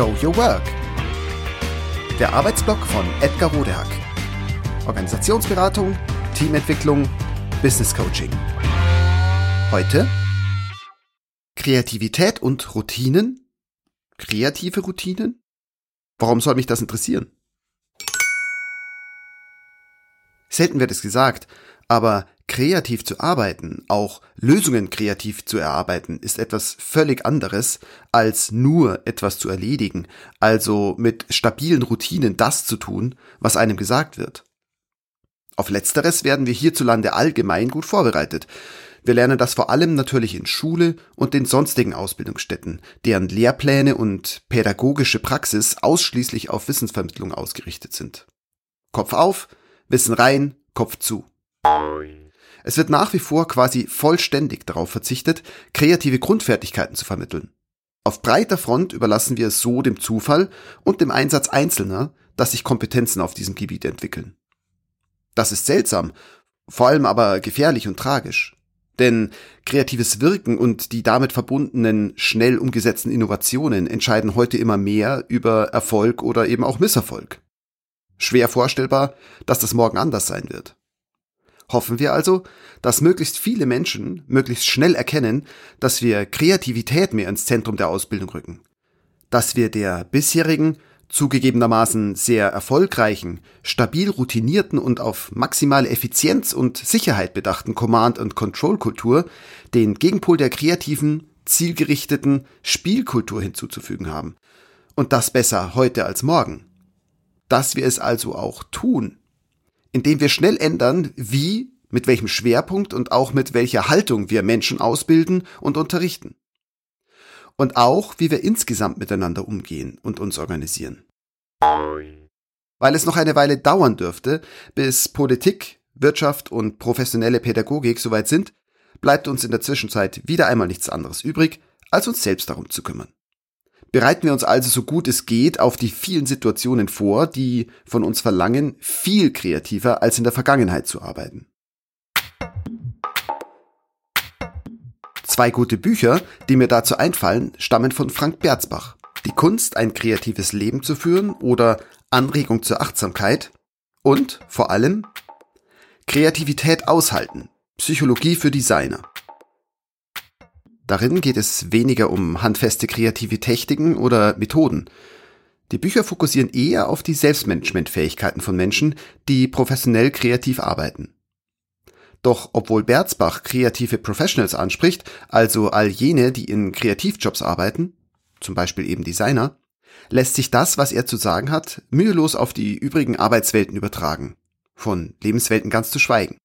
Show Your Work. Der Arbeitsblock von Edgar Rodehack. Organisationsberatung, Teamentwicklung, Business Coaching. Heute Kreativität und Routinen? Kreative Routinen? Warum soll mich das interessieren? Selten wird es gesagt, aber kreativ zu arbeiten, auch Lösungen kreativ zu erarbeiten, ist etwas völlig anderes, als nur etwas zu erledigen, also mit stabilen Routinen das zu tun, was einem gesagt wird. Auf letzteres werden wir hierzulande allgemein gut vorbereitet. Wir lernen das vor allem natürlich in Schule und den sonstigen Ausbildungsstätten, deren Lehrpläne und pädagogische Praxis ausschließlich auf Wissensvermittlung ausgerichtet sind. Kopf auf, Wissen rein, Kopf zu. Es wird nach wie vor quasi vollständig darauf verzichtet, kreative Grundfertigkeiten zu vermitteln. Auf breiter Front überlassen wir es so dem Zufall und dem Einsatz Einzelner, dass sich Kompetenzen auf diesem Gebiet entwickeln. Das ist seltsam, vor allem aber gefährlich und tragisch. Denn kreatives Wirken und die damit verbundenen schnell umgesetzten Innovationen entscheiden heute immer mehr über Erfolg oder eben auch Misserfolg. Schwer vorstellbar, dass das morgen anders sein wird. Hoffen wir also, dass möglichst viele Menschen möglichst schnell erkennen, dass wir Kreativität mehr ins Zentrum der Ausbildung rücken. Dass wir der bisherigen, zugegebenermaßen sehr erfolgreichen, stabil routinierten und auf maximale Effizienz und Sicherheit bedachten Command- und Control-Kultur den Gegenpol der kreativen, zielgerichteten Spielkultur hinzuzufügen haben. Und das besser heute als morgen. Dass wir es also auch tun, indem wir schnell ändern, wie, mit welchem Schwerpunkt und auch mit welcher Haltung wir Menschen ausbilden und unterrichten. Und auch, wie wir insgesamt miteinander umgehen und uns organisieren. Weil es noch eine Weile dauern dürfte, bis Politik, Wirtschaft und professionelle Pädagogik soweit sind, bleibt uns in der Zwischenzeit wieder einmal nichts anderes übrig, als uns selbst darum zu kümmern. Bereiten wir uns also so gut es geht auf die vielen Situationen vor, die von uns verlangen, viel kreativer als in der Vergangenheit zu arbeiten. Zwei gute Bücher, die mir dazu einfallen, stammen von Frank Berzbach. Die Kunst, ein kreatives Leben zu führen oder Anregung zur Achtsamkeit und vor allem Kreativität aushalten. Psychologie für Designer. Darin geht es weniger um handfeste kreative Techniken oder Methoden. Die Bücher fokussieren eher auf die Selbstmanagementfähigkeiten von Menschen, die professionell kreativ arbeiten. Doch obwohl Berzbach kreative Professionals anspricht, also all jene, die in Kreativjobs arbeiten, zum Beispiel eben Designer, lässt sich das, was er zu sagen hat, mühelos auf die übrigen Arbeitswelten übertragen. Von Lebenswelten ganz zu schweigen.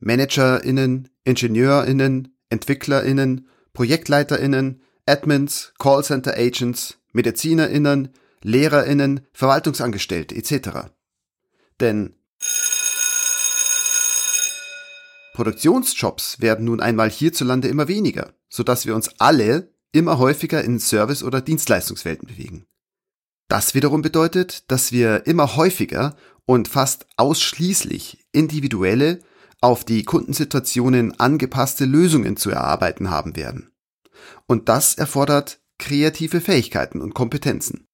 ManagerInnen, IngenieurInnen, EntwicklerInnen, ProjektleiterInnen, Admins, Callcenter Agents, MedizinerInnen, LehrerInnen, Verwaltungsangestellte etc. Denn Produktionsjobs werden nun einmal hierzulande immer weniger, sodass wir uns alle immer häufiger in Service- oder Dienstleistungswelten bewegen. Das wiederum bedeutet, dass wir immer häufiger und fast ausschließlich individuelle auf die Kundensituationen angepasste Lösungen zu erarbeiten haben werden. Und das erfordert kreative Fähigkeiten und Kompetenzen.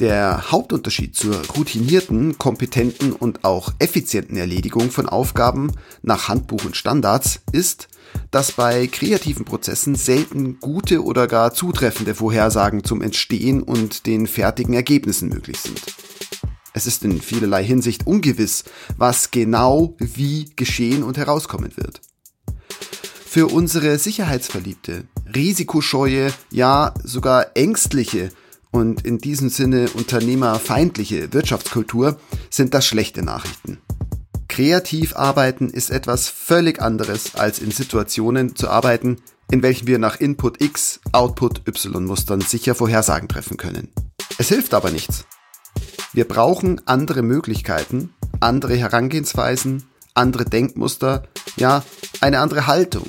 Der Hauptunterschied zur routinierten, kompetenten und auch effizienten Erledigung von Aufgaben nach Handbuch und Standards ist, dass bei kreativen Prozessen selten gute oder gar zutreffende Vorhersagen zum Entstehen und den fertigen Ergebnissen möglich sind. Es ist in vielerlei Hinsicht ungewiss, was genau wie geschehen und herauskommen wird. Für unsere sicherheitsverliebte, risikoscheue, ja sogar ängstliche und in diesem Sinne unternehmerfeindliche Wirtschaftskultur sind das schlechte Nachrichten. Kreativ arbeiten ist etwas völlig anderes als in Situationen zu arbeiten, in welchen wir nach Input X, Output Y Mustern sicher Vorhersagen treffen können. Es hilft aber nichts. Wir brauchen andere Möglichkeiten, andere Herangehensweisen, andere Denkmuster, ja, eine andere Haltung.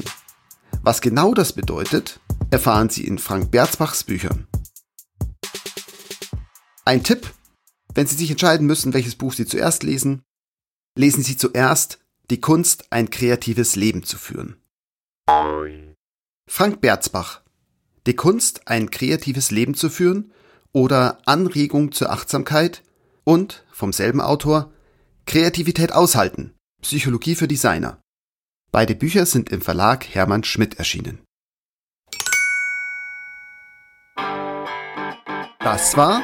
Was genau das bedeutet, erfahren Sie in Frank Berzbachs Büchern. Ein Tipp, wenn Sie sich entscheiden müssen, welches Buch Sie zuerst lesen, lesen Sie zuerst Die Kunst, ein kreatives Leben zu führen. Frank Berzbach. Die Kunst, ein kreatives Leben zu führen oder Anregung zur Achtsamkeit und vom selben Autor Kreativität aushalten. Psychologie für Designer. Beide Bücher sind im Verlag Hermann Schmidt erschienen. Das war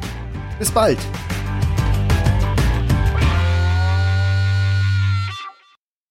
Bis bald.